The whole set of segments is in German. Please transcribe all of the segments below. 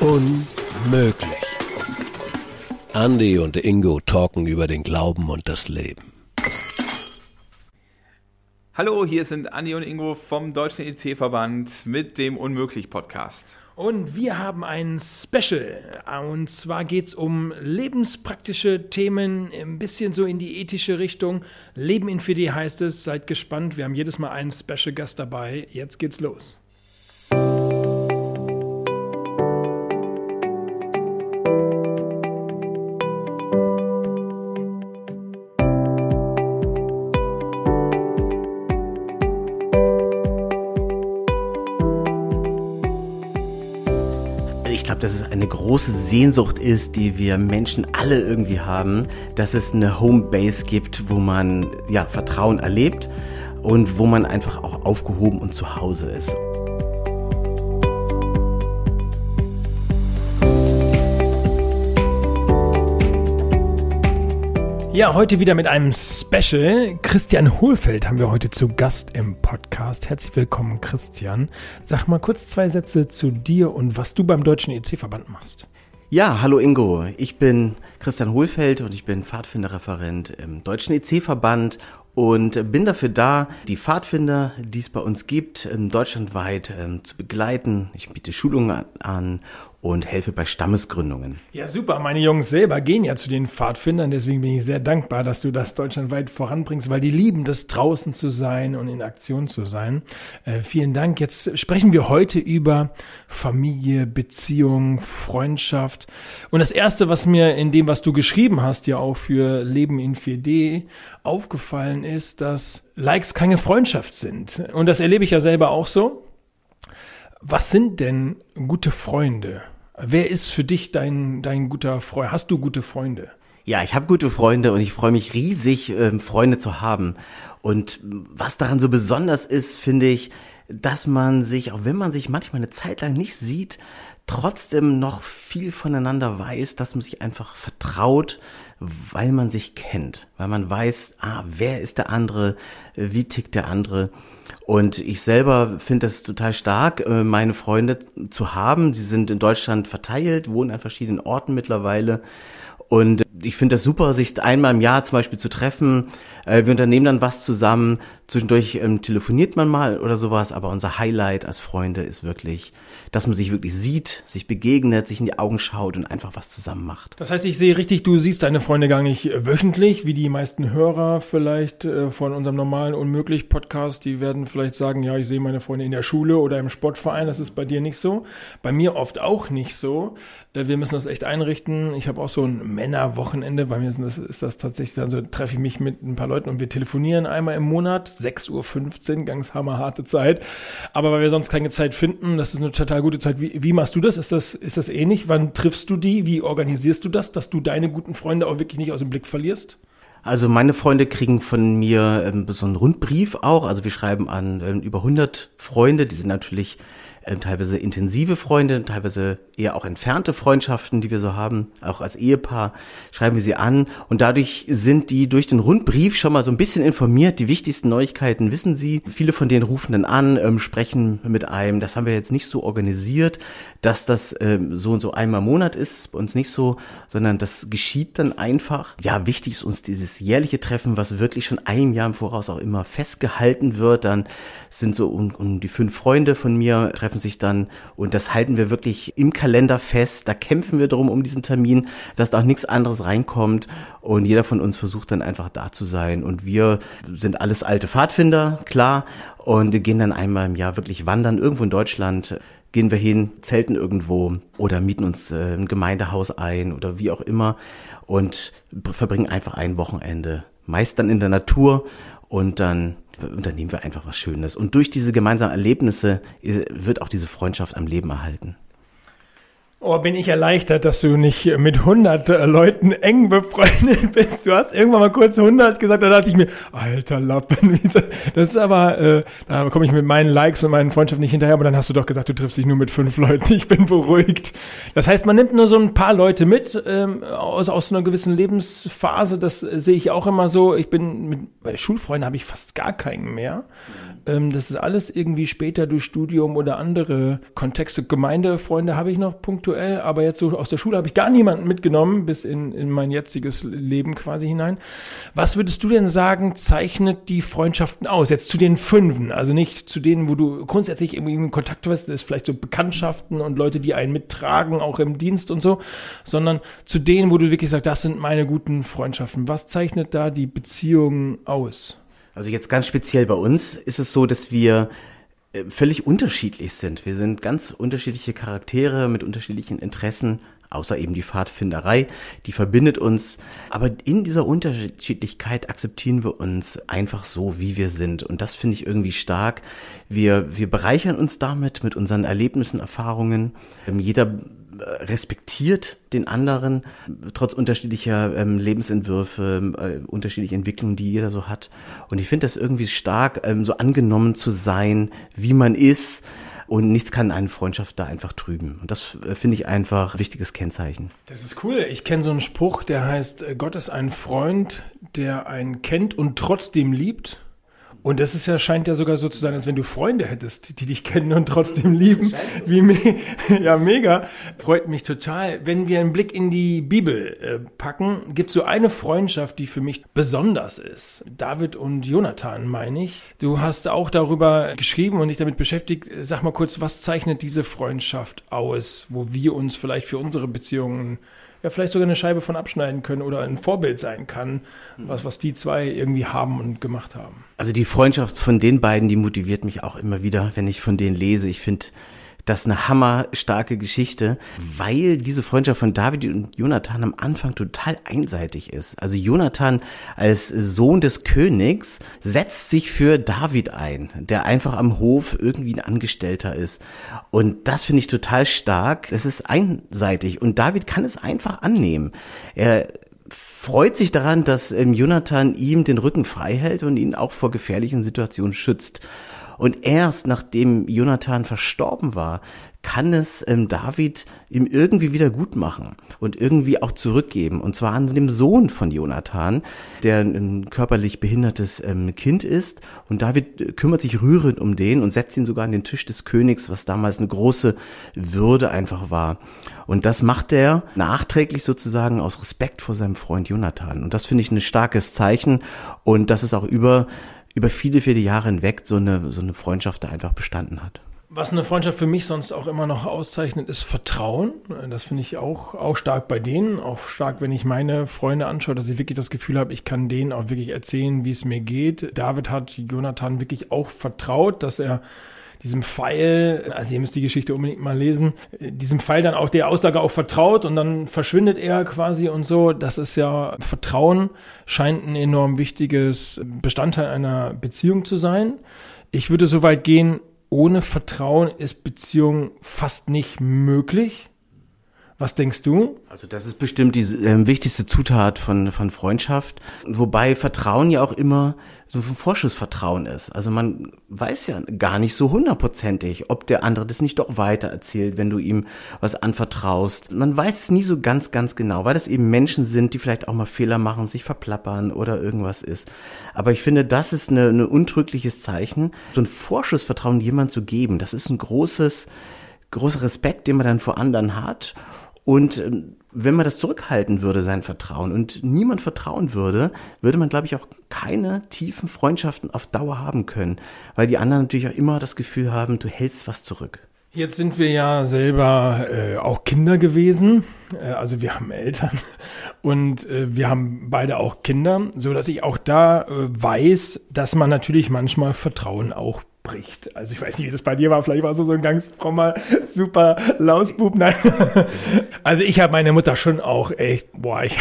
Unmöglich. Andy und Ingo talken über den Glauben und das Leben. Hallo, hier sind Andi und Ingo vom Deutschen EC-Verband mit dem Unmöglich-Podcast. Und wir haben ein Special. Und zwar geht es um lebenspraktische Themen, ein bisschen so in die ethische Richtung. Leben in 4D heißt es. Seid gespannt. Wir haben jedes Mal einen Special-Gast dabei. Jetzt geht's los. Glaube, dass es eine große Sehnsucht ist, die wir Menschen alle irgendwie haben, dass es eine Homebase gibt, wo man ja Vertrauen erlebt und wo man einfach auch aufgehoben und zu Hause ist. Ja, heute wieder mit einem Special. Christian Hohlfeld haben wir heute zu Gast im Podcast. Herzlich willkommen, Christian. Sag mal kurz zwei Sätze zu dir und was du beim Deutschen EC-Verband machst. Ja, hallo Ingo. Ich bin Christian Hohlfeld und ich bin Pfadfinderreferent im Deutschen EC-Verband und bin dafür da, die Pfadfinder, die es bei uns gibt, deutschlandweit ähm, zu begleiten. Ich biete Schulungen an und helfe bei Stammesgründungen. Ja, super. Meine Jungs selber gehen ja zu den Pfadfindern, deswegen bin ich sehr dankbar, dass du das deutschlandweit voranbringst, weil die lieben das draußen zu sein und in Aktion zu sein. Äh, vielen Dank. Jetzt sprechen wir heute über Familie, Beziehung, Freundschaft. Und das erste, was mir in dem, was du geschrieben hast, ja auch für Leben in 4D aufgefallen ist, dass Likes keine Freundschaft sind. Und das erlebe ich ja selber auch so. Was sind denn gute Freunde? Wer ist für dich dein, dein guter Freund? Hast du gute Freunde? Ja, ich habe gute Freunde und ich freue mich riesig, ähm, Freunde zu haben. Und was daran so besonders ist, finde ich, dass man sich, auch wenn man sich manchmal eine Zeit lang nicht sieht, trotzdem noch viel voneinander weiß, dass man sich einfach vertraut, weil man sich kennt, weil man weiß, ah, wer ist der andere, wie tickt der andere. Und ich selber finde es total stark, äh, meine Freunde zu haben. Sie sind in Deutschland verteilt, wohnen an verschiedenen Orten mittlerweile. Und ich finde das super, sich einmal im Jahr zum Beispiel zu treffen. Äh, wir unternehmen dann was zusammen. Zwischendurch ähm, telefoniert man mal oder sowas. Aber unser Highlight als Freunde ist wirklich, dass man sich wirklich sieht, sich begegnet, sich in die Augen schaut und einfach was zusammen macht. Das heißt, ich sehe richtig, du siehst deine Freunde gar nicht wöchentlich, wie die meisten Hörer vielleicht äh, von unserem normalen Unmöglich-Podcast. Die werden vielleicht sagen, ja, ich sehe meine Freunde in der Schule oder im Sportverein. Das ist bei dir nicht so. Bei mir oft auch nicht so. Äh, wir müssen das echt einrichten. Ich habe auch so ein Männerwochenende. Bei mir ist das, ist das tatsächlich, dann treffe ich mich mit ein paar Leuten und wir telefonieren einmal im Monat, 6.15 Uhr, ganz hammerharte Zeit. Aber weil wir sonst keine Zeit finden, das ist eine total gute Zeit. Wie, wie machst du das? Ist das, ist das ähnlich? Wann triffst du die? Wie organisierst du das, dass du deine guten Freunde auch wirklich nicht aus dem Blick verlierst? Also meine Freunde kriegen von mir ähm, so einen Rundbrief auch. Also wir schreiben an ähm, über 100 Freunde. Die sind natürlich ähm, teilweise intensive Freunde, teilweise eher auch entfernte Freundschaften, die wir so haben, auch als Ehepaar, schreiben wir sie an und dadurch sind die durch den Rundbrief schon mal so ein bisschen informiert. Die wichtigsten Neuigkeiten wissen sie. Viele von denen rufen dann an, ähm, sprechen mit einem. Das haben wir jetzt nicht so organisiert, dass das ähm, so und so einmal im Monat ist. Ist bei uns nicht so, sondern das geschieht dann einfach. Ja, wichtig ist uns dieses jährliche Treffen, was wirklich schon ein Jahr im Voraus auch immer festgehalten wird. Dann sind so um, um die fünf Freunde von mir treffen sich dann und das halten wir wirklich im Kalender fest. Da kämpfen wir drum um diesen Termin, dass da auch nichts anderes reinkommt und jeder von uns versucht dann einfach da zu sein und wir sind alles alte Pfadfinder, klar, und gehen dann einmal im Jahr wirklich wandern irgendwo in Deutschland gehen wir hin, zelten irgendwo oder mieten uns äh, ein Gemeindehaus ein oder wie auch immer und verbringen einfach ein Wochenende. Meist dann in der Natur und dann unternehmen wir einfach was Schönes. Und durch diese gemeinsamen Erlebnisse wird auch diese Freundschaft am Leben erhalten. Oh, bin ich erleichtert, dass du nicht mit 100 äh, Leuten eng befreundet bist. Du hast irgendwann mal kurz 100 gesagt, da dachte ich mir, alter Lappen. Das ist aber, äh, da komme ich mit meinen Likes und meinen Freundschaften nicht hinterher, aber dann hast du doch gesagt, du triffst dich nur mit fünf Leuten. Ich bin beruhigt. Das heißt, man nimmt nur so ein paar Leute mit ähm, aus, aus einer gewissen Lebensphase. Das äh, sehe ich auch immer so. Ich bin mit bei Schulfreunden habe ich fast gar keinen mehr. Ähm, das ist alles irgendwie später durch Studium oder andere Kontexte. Gemeindefreunde habe ich noch punktuell, aber jetzt so aus der Schule habe ich gar niemanden mitgenommen bis in, in mein jetziges Leben quasi hinein. Was würdest du denn sagen, zeichnet die Freundschaften aus? Jetzt zu den Fünfen, also nicht zu denen, wo du grundsätzlich irgendwie in Kontakt hast, das ist vielleicht so Bekanntschaften und Leute, die einen mittragen, auch im Dienst und so, sondern zu denen, wo du wirklich sagst, das sind meine guten Freundschaften. Was zeichnet da die Beziehungen aus? Also jetzt ganz speziell bei uns ist es so, dass wir völlig unterschiedlich sind. Wir sind ganz unterschiedliche Charaktere mit unterschiedlichen Interessen, außer eben die Pfadfinderei, die verbindet uns. Aber in dieser Unterschiedlichkeit akzeptieren wir uns einfach so, wie wir sind. Und das finde ich irgendwie stark. Wir, wir bereichern uns damit, mit unseren Erlebnissen, Erfahrungen. Ähm, jeder respektiert den anderen, trotz unterschiedlicher ähm, Lebensentwürfe, äh, unterschiedliche Entwicklungen, die jeder so hat. Und ich finde das irgendwie stark, ähm, so angenommen zu sein, wie man ist. Und nichts kann eine Freundschaft da einfach trüben. Und das äh, finde ich einfach ein wichtiges Kennzeichen. Das ist cool. Ich kenne so einen Spruch, der heißt, äh, Gott ist ein Freund, der einen kennt und trotzdem liebt. Und das ist ja, scheint ja sogar so zu sein, als wenn du Freunde hättest, die dich kennen und trotzdem lieben. Wie me ja, mega. Freut mich total. Wenn wir einen Blick in die Bibel äh, packen, gibt es so eine Freundschaft, die für mich besonders ist. David und Jonathan, meine ich. Du hast auch darüber geschrieben und dich damit beschäftigt. Sag mal kurz, was zeichnet diese Freundschaft aus, wo wir uns vielleicht für unsere Beziehungen ja vielleicht sogar eine Scheibe von abschneiden können oder ein Vorbild sein kann, was, was die zwei irgendwie haben und gemacht haben. Also die Freundschaft von den beiden, die motiviert mich auch immer wieder, wenn ich von denen lese. Ich finde, das ist eine hammerstarke Geschichte, weil diese Freundschaft von David und Jonathan am Anfang total einseitig ist. Also Jonathan als Sohn des Königs setzt sich für David ein, der einfach am Hof irgendwie ein Angestellter ist. Und das finde ich total stark. Es ist einseitig und David kann es einfach annehmen. Er freut sich daran, dass ähm, Jonathan ihm den Rücken frei hält und ihn auch vor gefährlichen Situationen schützt. Und erst nachdem Jonathan verstorben war, kann es ähm, David ihm irgendwie wieder gut machen und irgendwie auch zurückgeben. Und zwar an dem Sohn von Jonathan, der ein körperlich behindertes ähm, Kind ist. Und David kümmert sich rührend um den und setzt ihn sogar an den Tisch des Königs, was damals eine große Würde einfach war. Und das macht er nachträglich sozusagen aus Respekt vor seinem Freund Jonathan. Und das finde ich ein starkes Zeichen. Und das ist auch über über viele, viele Jahre hinweg so eine, so eine Freundschaft da einfach bestanden hat. Was eine Freundschaft für mich sonst auch immer noch auszeichnet, ist Vertrauen. Das finde ich auch, auch stark bei denen, auch stark, wenn ich meine Freunde anschaue, dass ich wirklich das Gefühl habe, ich kann denen auch wirklich erzählen, wie es mir geht. David hat Jonathan wirklich auch vertraut, dass er diesem Pfeil, also ihr müsst die Geschichte unbedingt mal lesen, diesem Pfeil dann auch der Aussage auch vertraut und dann verschwindet er quasi und so. Das ist ja, Vertrauen scheint ein enorm wichtiges Bestandteil einer Beziehung zu sein. Ich würde so weit gehen, ohne Vertrauen ist Beziehung fast nicht möglich. Was denkst du? Also das ist bestimmt die äh, wichtigste Zutat von, von Freundschaft. Wobei Vertrauen ja auch immer so ein Vorschussvertrauen ist. Also man weiß ja gar nicht so hundertprozentig, ob der andere das nicht doch weiter erzählt, wenn du ihm was anvertraust. Man weiß es nie so ganz, ganz genau, weil das eben Menschen sind, die vielleicht auch mal Fehler machen, sich verplappern oder irgendwas ist. Aber ich finde, das ist eine, ein untrügliches Zeichen, so ein Vorschussvertrauen jemand zu geben. Das ist ein großes, großer Respekt, den man dann vor anderen hat und ähm, wenn man das zurückhalten würde, sein Vertrauen, und niemand vertrauen würde, würde man, glaube ich, auch keine tiefen Freundschaften auf Dauer haben können, weil die anderen natürlich auch immer das Gefühl haben, du hältst was zurück. Jetzt sind wir ja selber äh, auch Kinder gewesen, äh, also wir haben Eltern und äh, wir haben beide auch Kinder, so dass ich auch da äh, weiß, dass man natürlich manchmal Vertrauen auch bricht. Also ich weiß nicht, wie das bei dir war. Vielleicht war es so ein ganz frommer, super Lausbub. Nein. Also ich habe meine Mutter schon auch echt, boah, ich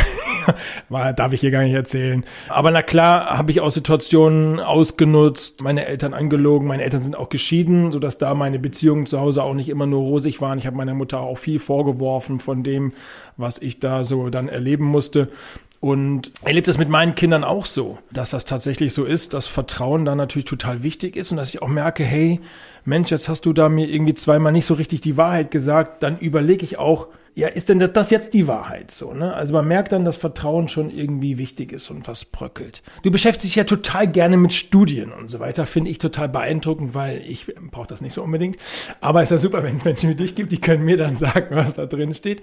War, darf ich hier gar nicht erzählen. Aber na klar habe ich auch Situationen ausgenutzt, meine Eltern angelogen, meine Eltern sind auch geschieden, sodass da meine Beziehungen zu Hause auch nicht immer nur rosig waren. Ich habe meiner Mutter auch viel vorgeworfen von dem, was ich da so dann erleben musste. Und erlebe das mit meinen Kindern auch so, dass das tatsächlich so ist, dass Vertrauen da natürlich total wichtig ist und dass ich auch merke, hey, Mensch, jetzt hast du da mir irgendwie zweimal nicht so richtig die Wahrheit gesagt, dann überlege ich auch, ja, ist denn das jetzt die Wahrheit so, ne? Also man merkt dann, dass Vertrauen schon irgendwie wichtig ist und was bröckelt. Du beschäftigst dich ja total gerne mit Studien und so weiter, finde ich total beeindruckend, weil ich brauche das nicht so unbedingt. Aber es ist ja super, wenn es Menschen wie dich gibt, die können mir dann sagen, was da drin steht.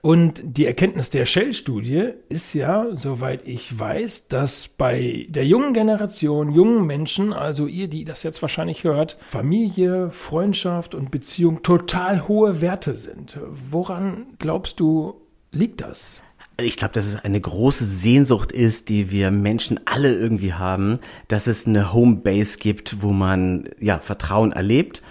Und die Erkenntnis der Shell-Studie ist ja, soweit ich weiß, dass bei der jungen Generation, jungen Menschen, also ihr, die das jetzt wahrscheinlich hört, Familie, Freundschaft und Beziehung total hohe Werte sind. Woran glaubst du, liegt das? Ich glaube, dass es eine große Sehnsucht ist, die wir Menschen alle irgendwie haben, dass es eine Homebase gibt, wo man ja Vertrauen erlebt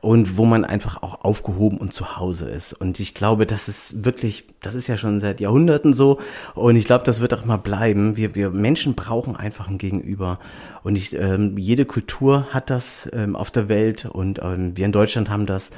und wo man einfach auch aufgehoben und zu Hause ist. Und ich glaube, das ist wirklich, das ist ja schon seit Jahrhunderten so und ich glaube, das wird auch mal bleiben. Wir, wir Menschen brauchen einfach ein Gegenüber und ich, ähm, jede Kultur hat das ähm, auf der Welt und ähm, wir in Deutschland haben das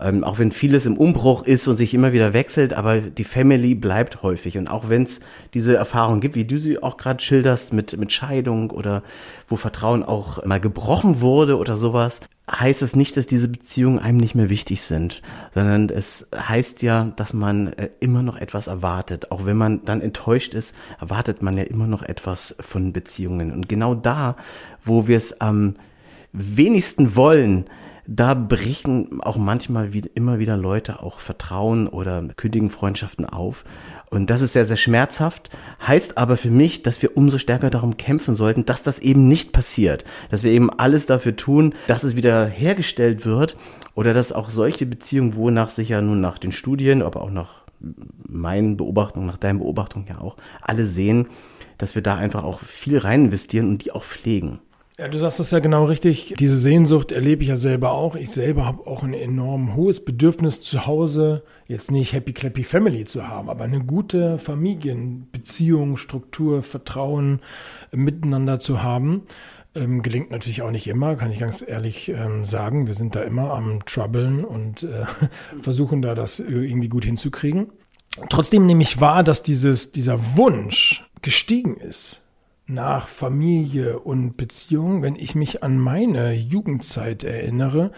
ähm, auch wenn vieles im Umbruch ist und sich immer wieder wechselt, aber die Family bleibt häufig. Und auch wenn es diese Erfahrung gibt, wie du sie auch gerade schilderst, mit, mit Scheidung oder wo Vertrauen auch mal gebrochen wurde oder sowas, heißt es nicht, dass diese Beziehungen einem nicht mehr wichtig sind, sondern es heißt ja, dass man äh, immer noch etwas erwartet. Auch wenn man dann enttäuscht ist, erwartet man ja immer noch etwas von Beziehungen. Und genau da, wo wir es am wenigsten wollen, da brechen auch manchmal wie, immer wieder Leute auch Vertrauen oder kündigen Freundschaften auf. Und das ist sehr, sehr schmerzhaft, heißt aber für mich, dass wir umso stärker darum kämpfen sollten, dass das eben nicht passiert. Dass wir eben alles dafür tun, dass es wieder hergestellt wird oder dass auch solche Beziehungen, wonach sich ja nun nach den Studien, aber auch nach meinen Beobachtungen, nach deinen Beobachtungen ja auch, alle sehen, dass wir da einfach auch viel rein investieren und die auch pflegen. Ja, du sagst das ja genau richtig. Diese Sehnsucht erlebe ich ja selber auch. Ich selber habe auch ein enorm hohes Bedürfnis zu Hause, jetzt nicht Happy Clappy Family zu haben, aber eine gute Familienbeziehung, Struktur, Vertrauen miteinander zu haben. Ähm, gelingt natürlich auch nicht immer, kann ich ganz ehrlich ähm, sagen. Wir sind da immer am Troublen und äh, versuchen da das irgendwie gut hinzukriegen. Trotzdem nehme ich wahr, dass dieses, dieser Wunsch gestiegen ist nach Familie und Beziehung, wenn ich mich an meine Jugendzeit erinnere,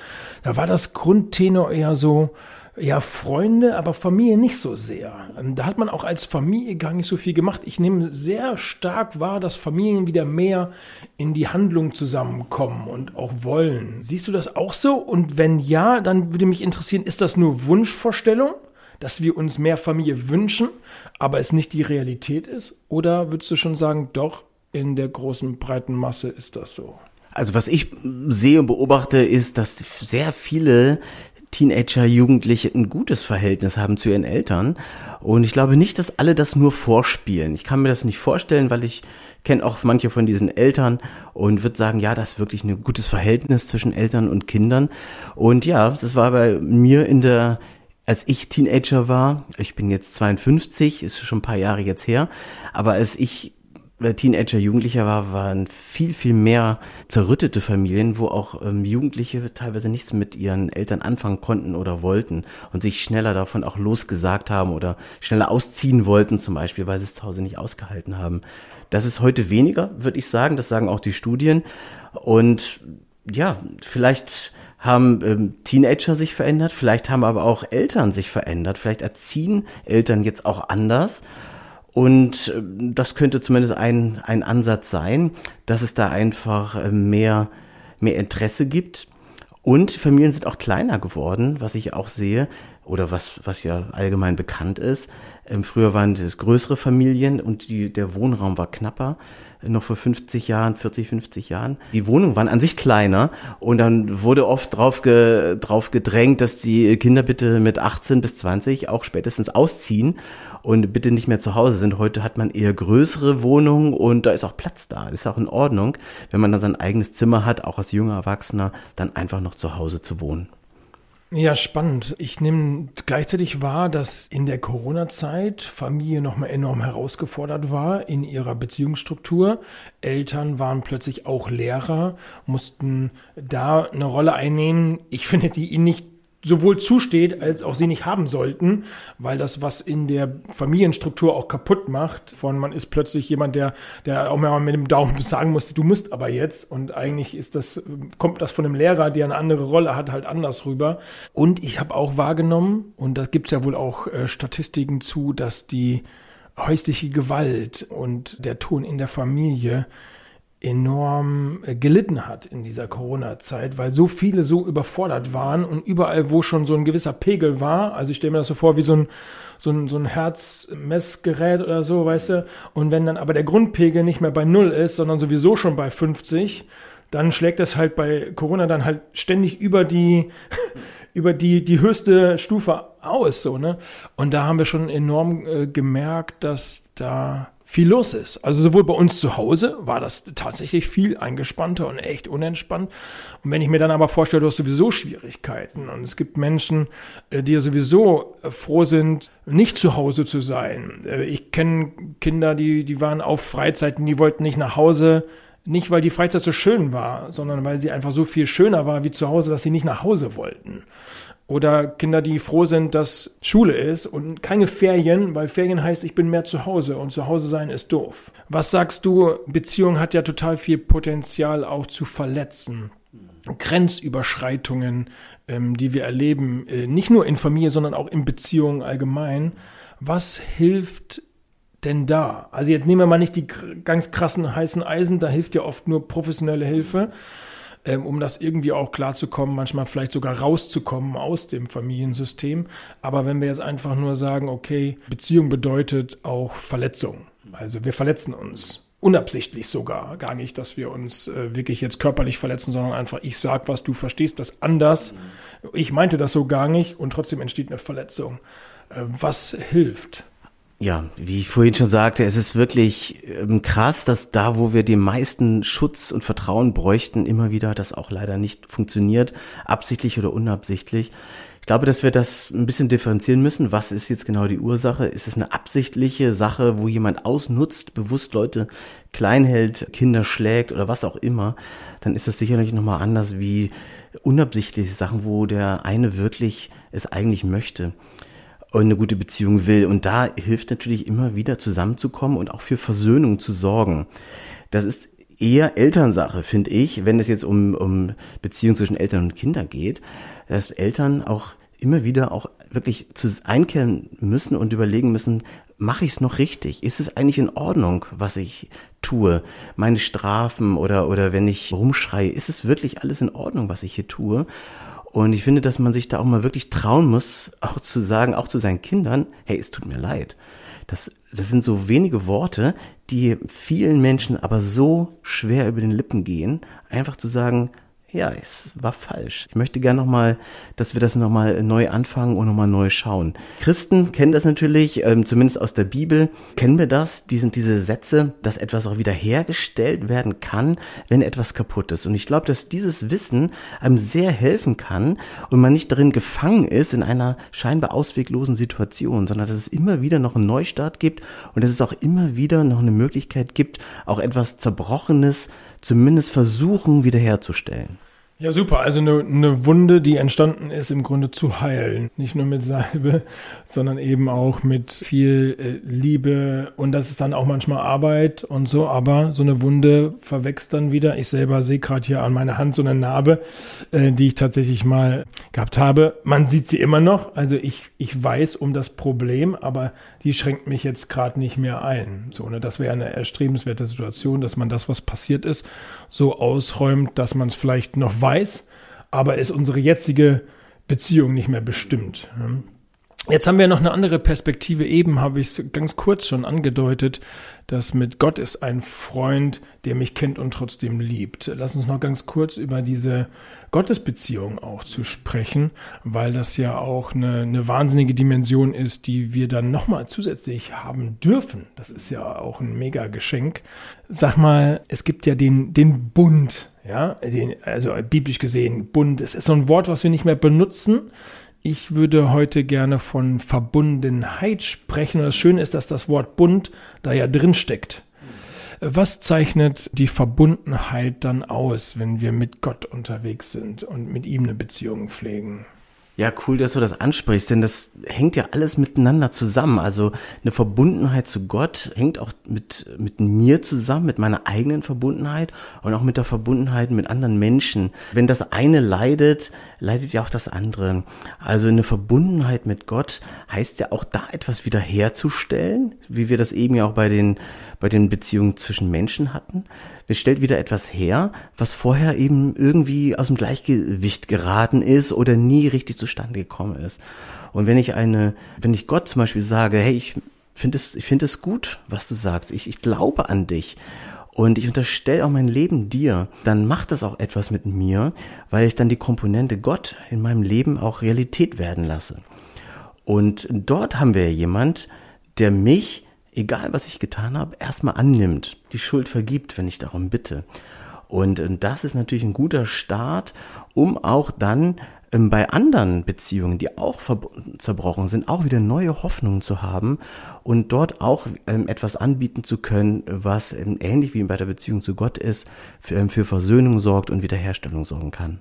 da war das Grundtenor eher so, ja, Freunde, aber Familie nicht so sehr. Da hat man auch als Familie gar nicht so viel gemacht. Ich nehme sehr stark wahr, dass Familien wieder mehr in die Handlung zusammenkommen und auch wollen. Siehst du das auch so? Und wenn ja, dann würde mich interessieren, ist das nur Wunschvorstellung? dass wir uns mehr Familie wünschen, aber es nicht die Realität ist? Oder würdest du schon sagen, doch, in der großen breiten Masse ist das so. Also was ich sehe und beobachte, ist, dass sehr viele Teenager, Jugendliche ein gutes Verhältnis haben zu ihren Eltern. Und ich glaube nicht, dass alle das nur vorspielen. Ich kann mir das nicht vorstellen, weil ich kenne auch manche von diesen Eltern und würde sagen, ja, das ist wirklich ein gutes Verhältnis zwischen Eltern und Kindern. Und ja, das war bei mir in der als ich Teenager war, ich bin jetzt 52, ist schon ein paar Jahre jetzt her, aber als ich Teenager, Jugendlicher war, waren viel, viel mehr zerrüttete Familien, wo auch ähm, Jugendliche teilweise nichts mit ihren Eltern anfangen konnten oder wollten und sich schneller davon auch losgesagt haben oder schneller ausziehen wollten, zum Beispiel, weil sie es zu Hause nicht ausgehalten haben. Das ist heute weniger, würde ich sagen. Das sagen auch die Studien. Und ja, vielleicht haben ähm, Teenager sich verändert, vielleicht haben aber auch Eltern sich verändert, vielleicht erziehen Eltern jetzt auch anders und äh, das könnte zumindest ein, ein Ansatz sein, dass es da einfach äh, mehr, mehr Interesse gibt. Und Familien sind auch kleiner geworden, was ich auch sehe, oder was, was ja allgemein bekannt ist. Ähm, früher waren es größere Familien und die, der Wohnraum war knapper noch vor 50 Jahren, 40, 50 Jahren. Die Wohnungen waren an sich kleiner und dann wurde oft drauf, ge, drauf gedrängt, dass die Kinder bitte mit 18 bis 20 auch spätestens ausziehen und bitte nicht mehr zu Hause sind. Heute hat man eher größere Wohnungen und da ist auch Platz da. Das ist auch in Ordnung, wenn man dann sein eigenes Zimmer hat, auch als junger Erwachsener, dann einfach noch zu Hause zu wohnen. Ja, spannend. Ich nehme gleichzeitig wahr, dass in der Corona-Zeit Familie nochmal enorm herausgefordert war in ihrer Beziehungsstruktur. Eltern waren plötzlich auch Lehrer, mussten da eine Rolle einnehmen. Ich finde, die nicht sowohl zusteht, als auch sie nicht haben sollten, weil das was in der Familienstruktur auch kaputt macht. Von man ist plötzlich jemand, der, der auch mal mit dem Daumen sagen musste, du musst aber jetzt. Und eigentlich ist das, kommt das von einem Lehrer, der eine andere Rolle hat, halt anders rüber. Und ich habe auch wahrgenommen, und da gibt's ja wohl auch äh, Statistiken zu, dass die häusliche Gewalt und der Ton in der Familie enorm äh, gelitten hat in dieser Corona-Zeit, weil so viele so überfordert waren und überall, wo schon so ein gewisser Pegel war, also ich stelle mir das so vor wie so ein, so ein, so ein Herzmessgerät oder so, weißt du, und wenn dann aber der Grundpegel nicht mehr bei Null ist, sondern sowieso schon bei 50, dann schlägt das halt bei Corona dann halt ständig über die, über die, die höchste Stufe aus, so, ne? Und da haben wir schon enorm äh, gemerkt, dass da viel los ist. Also sowohl bei uns zu Hause war das tatsächlich viel eingespannter und echt unentspannt. Und wenn ich mir dann aber vorstelle, du hast sowieso Schwierigkeiten und es gibt Menschen, äh, die sowieso äh, froh sind, nicht zu Hause zu sein. Äh, ich kenne Kinder, die, die waren auf Freizeiten, die wollten nicht nach Hause, nicht weil die Freizeit so schön war, sondern weil sie einfach so viel schöner war wie zu Hause, dass sie nicht nach Hause wollten. Oder Kinder, die froh sind, dass Schule ist und keine Ferien, weil Ferien heißt, ich bin mehr zu Hause und zu Hause sein ist doof. Was sagst du? Beziehung hat ja total viel Potenzial auch zu verletzen. Grenzüberschreitungen, ähm, die wir erleben, äh, nicht nur in Familie, sondern auch in Beziehungen allgemein. Was hilft denn da? Also jetzt nehmen wir mal nicht die ganz krassen heißen Eisen, da hilft ja oft nur professionelle Hilfe ähm, um das irgendwie auch klarzukommen, manchmal vielleicht sogar rauszukommen aus dem Familiensystem. Aber wenn wir jetzt einfach nur sagen, okay, Beziehung bedeutet auch Verletzung. Also wir verletzen uns unabsichtlich sogar, gar nicht, dass wir uns äh, wirklich jetzt körperlich verletzen, sondern einfach, ich sag was, du verstehst das anders. Ich meinte das so gar nicht und trotzdem entsteht eine Verletzung. Äh, was hilft? Ja, wie ich vorhin schon sagte, es ist wirklich ähm, krass, dass da, wo wir den meisten Schutz und Vertrauen bräuchten, immer wieder das auch leider nicht funktioniert, absichtlich oder unabsichtlich. Ich glaube, dass wir das ein bisschen differenzieren müssen. Was ist jetzt genau die Ursache? Ist es eine absichtliche Sache, wo jemand ausnutzt, bewusst Leute klein hält, Kinder schlägt oder was auch immer? Dann ist das sicherlich nochmal anders wie unabsichtliche Sachen, wo der eine wirklich es eigentlich möchte eine gute Beziehung will. Und da hilft natürlich immer wieder zusammenzukommen und auch für Versöhnung zu sorgen. Das ist eher Elternsache, finde ich, wenn es jetzt um, um Beziehung zwischen Eltern und Kindern geht, dass Eltern auch immer wieder auch wirklich zu einkehren müssen und überlegen müssen, mache ich es noch richtig? Ist es eigentlich in Ordnung, was ich tue? Meine Strafen oder, oder wenn ich rumschreie, ist es wirklich alles in Ordnung, was ich hier tue? Und ich finde, dass man sich da auch mal wirklich trauen muss, auch zu sagen, auch zu seinen Kindern, hey, es tut mir leid. Das, das sind so wenige Worte, die vielen Menschen aber so schwer über den Lippen gehen, einfach zu sagen, ja, es war falsch. Ich möchte gerne nochmal, dass wir das nochmal neu anfangen und nochmal neu schauen. Christen kennen das natürlich, ähm, zumindest aus der Bibel, kennen wir das, die sind diese Sätze, dass etwas auch wieder hergestellt werden kann, wenn etwas kaputt ist. Und ich glaube, dass dieses Wissen einem sehr helfen kann und man nicht darin gefangen ist in einer scheinbar ausweglosen Situation, sondern dass es immer wieder noch einen Neustart gibt und dass es auch immer wieder noch eine Möglichkeit gibt, auch etwas Zerbrochenes zumindest versuchen wiederherzustellen. Ja, super. Also eine, eine Wunde, die entstanden ist, im Grunde zu heilen. Nicht nur mit Salbe, sondern eben auch mit viel äh, Liebe. Und das ist dann auch manchmal Arbeit und so. Aber so eine Wunde verwächst dann wieder. Ich selber sehe gerade hier an meiner Hand so eine Narbe, äh, die ich tatsächlich mal gehabt habe. Man sieht sie immer noch. Also ich, ich weiß um das Problem, aber die schränkt mich jetzt gerade nicht mehr ein. So, ne, das wäre eine erstrebenswerte Situation, dass man das, was passiert ist, so ausräumt, dass man es vielleicht noch weiß, aber es unsere jetzige Beziehung nicht mehr bestimmt. Ne? Jetzt haben wir noch eine andere Perspektive. Eben habe ich es ganz kurz schon angedeutet, dass mit Gott ist ein Freund, der mich kennt und trotzdem liebt. Lass uns noch ganz kurz über diese Gottesbeziehung auch zu sprechen, weil das ja auch eine, eine wahnsinnige Dimension ist, die wir dann nochmal zusätzlich haben dürfen. Das ist ja auch ein mega Geschenk. Sag mal, es gibt ja den, den Bund Ja, den, also biblisch gesehen, Bund, es ist so ein Wort, was wir nicht mehr benutzen. Ich würde heute gerne von Verbundenheit sprechen. Und das Schöne ist, dass das Wort Bund da ja drin steckt. Was zeichnet die Verbundenheit dann aus, wenn wir mit Gott unterwegs sind und mit ihm eine Beziehung pflegen? Ja, cool, dass du das ansprichst, denn das hängt ja alles miteinander zusammen. Also eine Verbundenheit zu Gott hängt auch mit, mit mir zusammen, mit meiner eigenen Verbundenheit und auch mit der Verbundenheit mit anderen Menschen. Wenn das eine leidet, leidet ja auch das andere. Also eine Verbundenheit mit Gott heißt ja auch da etwas wiederherzustellen, wie wir das eben ja auch bei den, bei den Beziehungen zwischen Menschen hatten. Es stellt wieder etwas her, was vorher eben irgendwie aus dem Gleichgewicht geraten ist oder nie richtig zustande gekommen ist. Und wenn ich eine, wenn ich Gott zum Beispiel sage, hey, ich finde es, ich finde es gut, was du sagst, ich, ich glaube an dich und ich unterstelle auch mein Leben dir, dann macht das auch etwas mit mir, weil ich dann die Komponente Gott in meinem Leben auch Realität werden lasse. Und dort haben wir jemand, der mich egal was ich getan habe, erstmal annimmt, die Schuld vergibt, wenn ich darum bitte. Und äh, das ist natürlich ein guter Start, um auch dann bei anderen Beziehungen, die auch zerbrochen sind, auch wieder neue Hoffnungen zu haben und dort auch ähm, etwas anbieten zu können, was ähm, ähnlich wie bei der Beziehung zu Gott ist, für, für Versöhnung sorgt und Wiederherstellung sorgen kann.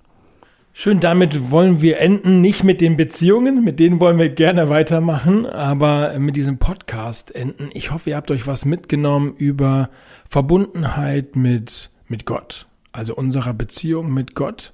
Schön, damit wollen wir enden, nicht mit den Beziehungen, mit denen wollen wir gerne weitermachen, aber mit diesem Podcast enden. Ich hoffe, ihr habt euch was mitgenommen über Verbundenheit mit, mit Gott, also unserer Beziehung mit Gott,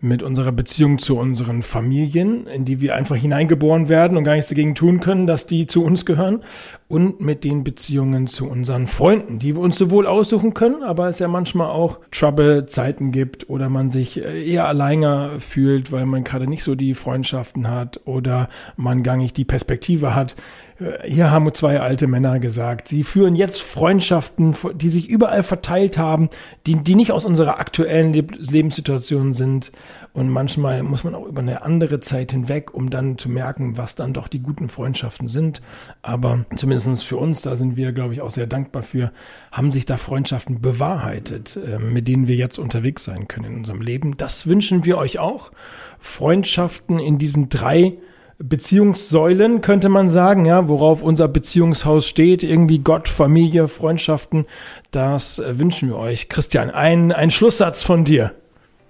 mit unserer Beziehung zu unseren Familien, in die wir einfach hineingeboren werden und gar nichts dagegen tun können, dass die zu uns gehören, und mit den Beziehungen zu unseren Freunden, die wir uns sowohl aussuchen können, aber es ja manchmal auch Trouble-Zeiten gibt oder man sich äh, eher alleiner fühlt, weil man gerade nicht so die Freundschaften hat oder man gar nicht die Perspektive hat, äh, hier haben zwei alte Männer gesagt, sie führen jetzt Freundschaften, die sich überall verteilt haben, die, die nicht aus unserer aktuellen Lebenssituation sind. Und manchmal muss man auch über eine andere Zeit hinweg, um dann zu merken, was dann doch die guten Freundschaften sind. Aber zumindest für uns, da sind wir, glaube ich, auch sehr dankbar für, haben sich da Freundschaften bewahrheitet, äh, mit denen wir jetzt unterwegs sein können in unserem Leben. Das wünschen wir euch auch. Freundschaften in diesen drei Beziehungssäulen, könnte man sagen, ja, worauf unser Beziehungshaus steht, irgendwie Gott, Familie, Freundschaften, das äh, wünschen wir euch. Christian, ein, ein Schlusssatz von dir.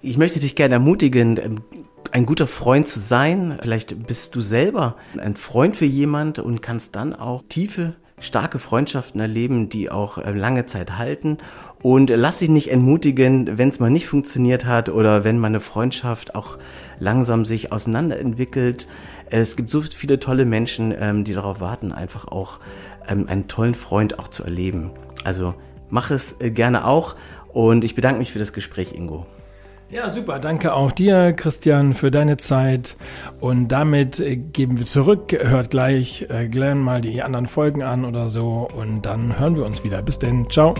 Ich möchte dich gerne ermutigen, ähm, ein guter Freund zu sein. Vielleicht bist du selber ein Freund für jemand und kannst dann auch tiefe, starke Freundschaften erleben, die auch äh, lange Zeit halten. Und lass dich nicht entmutigen, wenn es mal nicht funktioniert hat oder wenn meine Freundschaft auch langsam sich auseinanderentwickelt. Es gibt so viele tolle Menschen, ähm, die darauf warten, einfach auch ähm, einen tollen Freund auch zu erleben. Also mach es äh, gerne auch und ich bedanke mich für das Gespräch, Ingo. Ja, super. Danke auch dir, Christian, für deine Zeit. Und damit geben wir zurück. Hört gleich äh, Glenn mal die anderen Folgen an oder so. Und dann hören wir uns wieder. Bis denn. Ciao.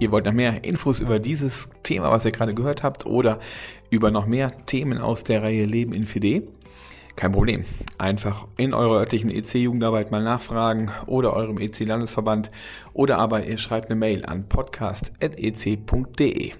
Ihr wollt noch mehr Infos über dieses Thema, was ihr gerade gehört habt, oder über noch mehr Themen aus der Reihe Leben in 4D? Kein Problem. Einfach in eurer örtlichen EC-Jugendarbeit mal nachfragen oder eurem EC-Landesverband oder aber ihr schreibt eine Mail an podcast.ec.de.